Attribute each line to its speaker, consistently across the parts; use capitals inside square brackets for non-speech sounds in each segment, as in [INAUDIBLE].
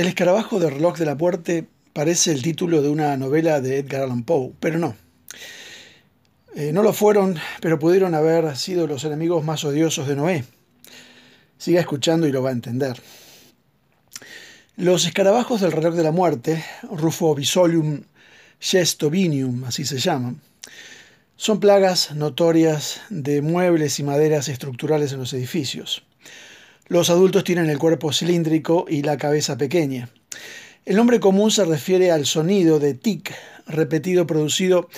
Speaker 1: El escarabajo del reloj de la muerte parece el título de una novela de Edgar Allan Poe, pero no. Eh, no lo fueron, pero pudieron haber sido los enemigos más odiosos de Noé. Siga escuchando y lo va a entender. Los escarabajos del reloj de la muerte, Rufo Bisolium Gestobinium, así se llaman, son plagas notorias de muebles y maderas estructurales en los edificios. Los adultos tienen el cuerpo cilíndrico y la cabeza pequeña. El nombre común se refiere al sonido de tic repetido producido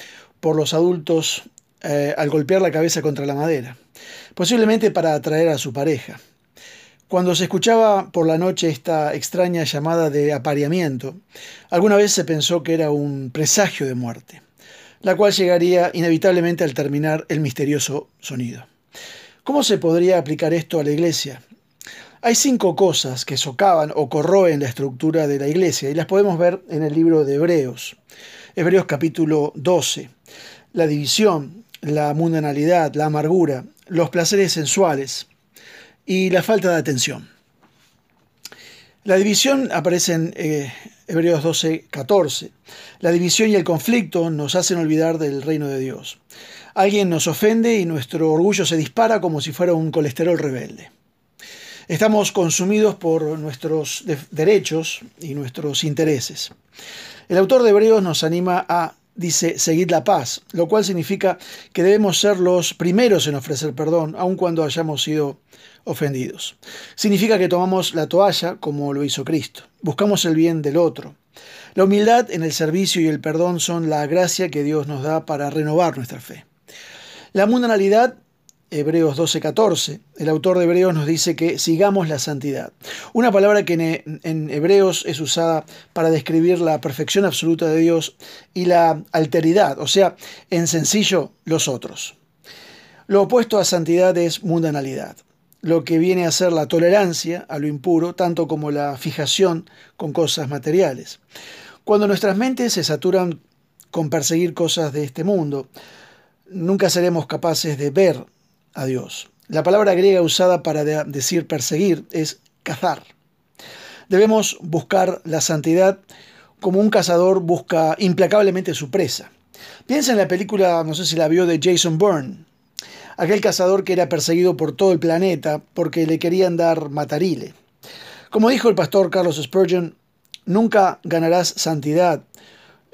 Speaker 1: por los adultos eh, al golpear la cabeza contra la madera, posiblemente para atraer a su pareja. Cuando se escuchaba por la noche esta extraña llamada de apareamiento, alguna vez se pensó que era un presagio de muerte, la cual llegaría inevitablemente al terminar el misterioso sonido. ¿Cómo se podría aplicar esto a la iglesia? Hay cinco cosas que socavan o corroen la estructura de la iglesia y las podemos ver en el libro de Hebreos. Hebreos capítulo 12. La división, la mundanalidad, la amargura, los placeres sensuales y la falta de atención. La división aparece en eh, Hebreos 12, 14. La división y el conflicto nos hacen olvidar del reino de Dios. Alguien nos ofende y nuestro orgullo se dispara como si fuera un colesterol rebelde. Estamos consumidos por nuestros derechos y nuestros intereses. El autor de Hebreos nos anima a, dice, seguir la paz, lo cual significa que debemos ser los primeros en ofrecer perdón, aun cuando hayamos sido ofendidos. Significa que tomamos la toalla como lo hizo Cristo, buscamos el bien del otro. La humildad en el servicio y el perdón son la gracia que Dios nos da para renovar nuestra fe. La mundanalidad Hebreos 12:14. El autor de Hebreos nos dice que sigamos la santidad. Una palabra que en, en, Hebreos es usada para describir la perfección absoluta de Dios y la alteridad, o sea, en sencillo, los otros. Lo opuesto a santidad es mundanalidad, lo que viene a ser la tolerancia a lo impuro, tanto como la fijación con cosas materiales. Cuando nuestras mentes se saturan con perseguir cosas de este mundo, nunca seremos capaces de ver a. La palabra griega usada para decir perseguir es cazar. Debemos buscar la santidad como un cazador busca implacablemente su presa. Piensa en la película, no sé si la vio, de Jason Bourne, aquel cazador que era perseguido por todo el planeta porque le querían dar matarile. Como dijo el pastor Carlos Spurgeon, nunca ganarás santidad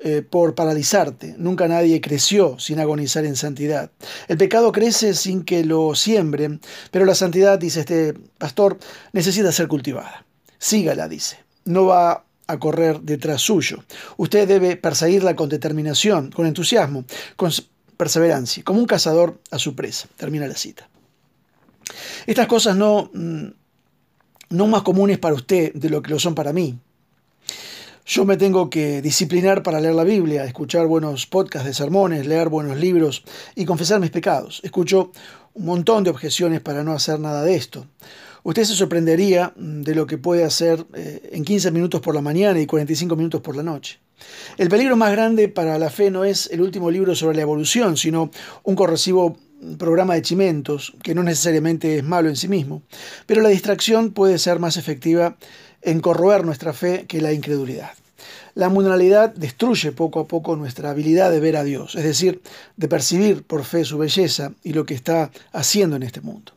Speaker 1: eh, por paralizarte. Nunca nadie creció sin agonizar en santidad. El pecado crece sin que lo siembren, pero la santidad, dice este pastor, necesita ser cultivada. Sígala, dice. No va a correr detrás suyo. Usted debe perseguirla con determinación, con entusiasmo, con perseverancia, como un cazador a su presa. Termina la cita. Estas cosas no, mm, no más comunes para usted de lo que lo son para mí. Yo me tengo que disciplinar para leer la Biblia, escuchar buenos podcasts de sermones, leer buenos libros y confesar mis pecados. Escucho un montón de objeciones para no hacer nada de esto. Usted se sorprendería de lo que puede hacer eh, en 15 minutos por la mañana y 45 minutos por la noche. El peligro más grande para la fe no es el último libro sobre la evolución, sino un corrosivo programa de chimentos, que no necesariamente es malo en sí mismo, pero la distracción puede ser más efectiva en corroer nuestra fe que la incredulidad. La mundanalidad destruye poco a poco nuestra habilidad de ver a Dios, es decir, de percibir por fe su belleza y lo que está haciendo en este mundo.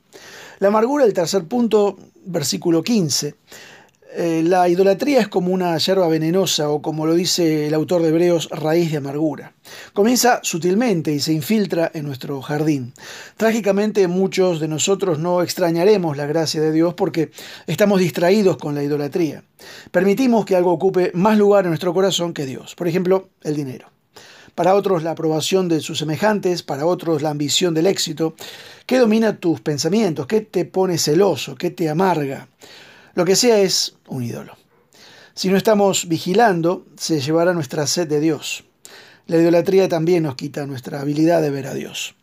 Speaker 1: La amargura, el tercer punto, versículo 15, eh, la idolatría es como una hierba venenosa o como lo dice el autor de Hebreos, raíz de amargura. Comienza sutilmente y se infiltra en nuestro jardín. Trágicamente muchos de nosotros no extrañaremos la gracia de Dios porque estamos distraídos con la idolatría. Permitimos que algo ocupe más lugar en nuestro corazón que Dios. Por ejemplo, el dinero. Para otros la aprobación de sus semejantes, para otros la ambición del éxito. ¿Qué domina tus pensamientos? ¿Qué te pone celoso? ¿Qué te amarga? Lo que sea es un ídolo. Si no estamos vigilando, se llevará nuestra sed de Dios. La idolatría también nos quita nuestra habilidad de ver a Dios.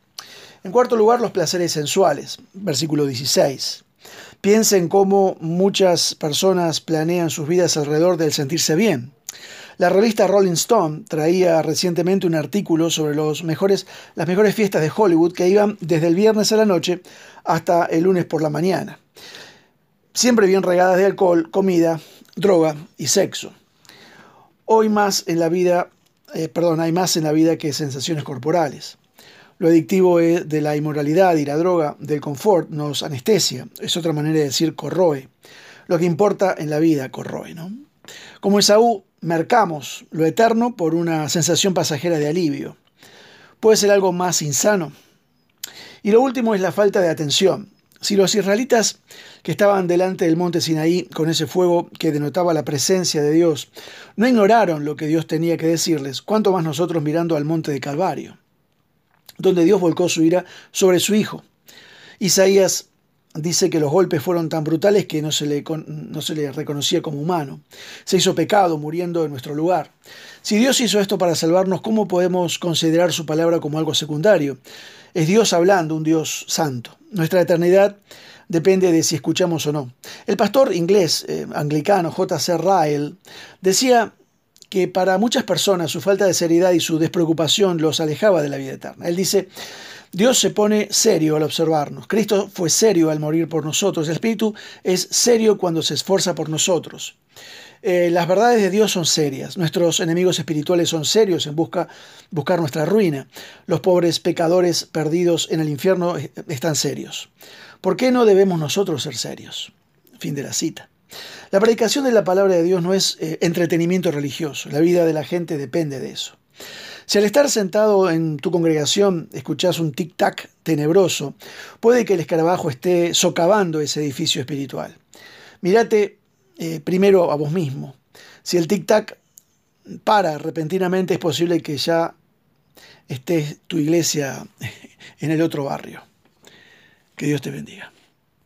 Speaker 1: En cuarto lugar, los placeres sensuales. Versículo 16. Piensen cómo muchas personas planean sus vidas alrededor del sentirse bien. La revista Rolling Stone traía recientemente un artículo sobre los mejores, las mejores fiestas de Hollywood que iban desde el viernes a la noche hasta el lunes por la mañana siempre bien regadas de alcohol, comida, droga y sexo. Hoy más en la vida, eh, perdón, hay más en la vida que sensaciones corporales. Lo adictivo de la inmoralidad y la droga del confort nos anestesia, es otra manera de decir corroe. Lo que importa en la vida corroe, ¿no? Como Esaú, mercamos lo eterno por una sensación pasajera de alivio. Puede ser algo más insano. Y lo último es la falta de atención. Si los israelitas que estaban delante del monte Sinaí con ese fuego que denotaba la presencia de Dios no ignoraron lo que Dios tenía que decirles, cuánto más nosotros mirando al monte de Calvario, donde Dios volcó su ira sobre su Hijo. Isaías dice que los golpes fueron tan brutales que no se, le, no se le reconocía como humano. Se hizo pecado muriendo en nuestro lugar. Si Dios hizo esto para salvarnos, ¿cómo podemos considerar su palabra como algo secundario? Es Dios hablando, un Dios santo. Nuestra eternidad depende de si escuchamos o no. El pastor inglés eh, anglicano J.C. Ryle decía que para muchas personas su falta de seriedad y su despreocupación los alejaba de la vida eterna. Él dice, Dios se pone serio al observarnos. Cristo fue serio al morir por nosotros. El Espíritu es serio cuando se esfuerza por nosotros. Eh, las verdades de Dios son serias. Nuestros enemigos espirituales son serios en busca, buscar nuestra ruina. Los pobres pecadores perdidos en el infierno están serios. ¿Por qué no debemos nosotros ser serios? Fin de la cita. La predicación de la palabra de Dios no es eh, entretenimiento religioso. La vida de la gente depende de eso. Si al estar sentado en tu congregación escuchás un tic-tac tenebroso, puede que el escarabajo esté socavando ese edificio espiritual. Mírate eh, primero a vos mismo. Si el tic-tac para repentinamente, es posible que ya esté tu iglesia [LAUGHS] en el otro barrio. Que Dios te bendiga.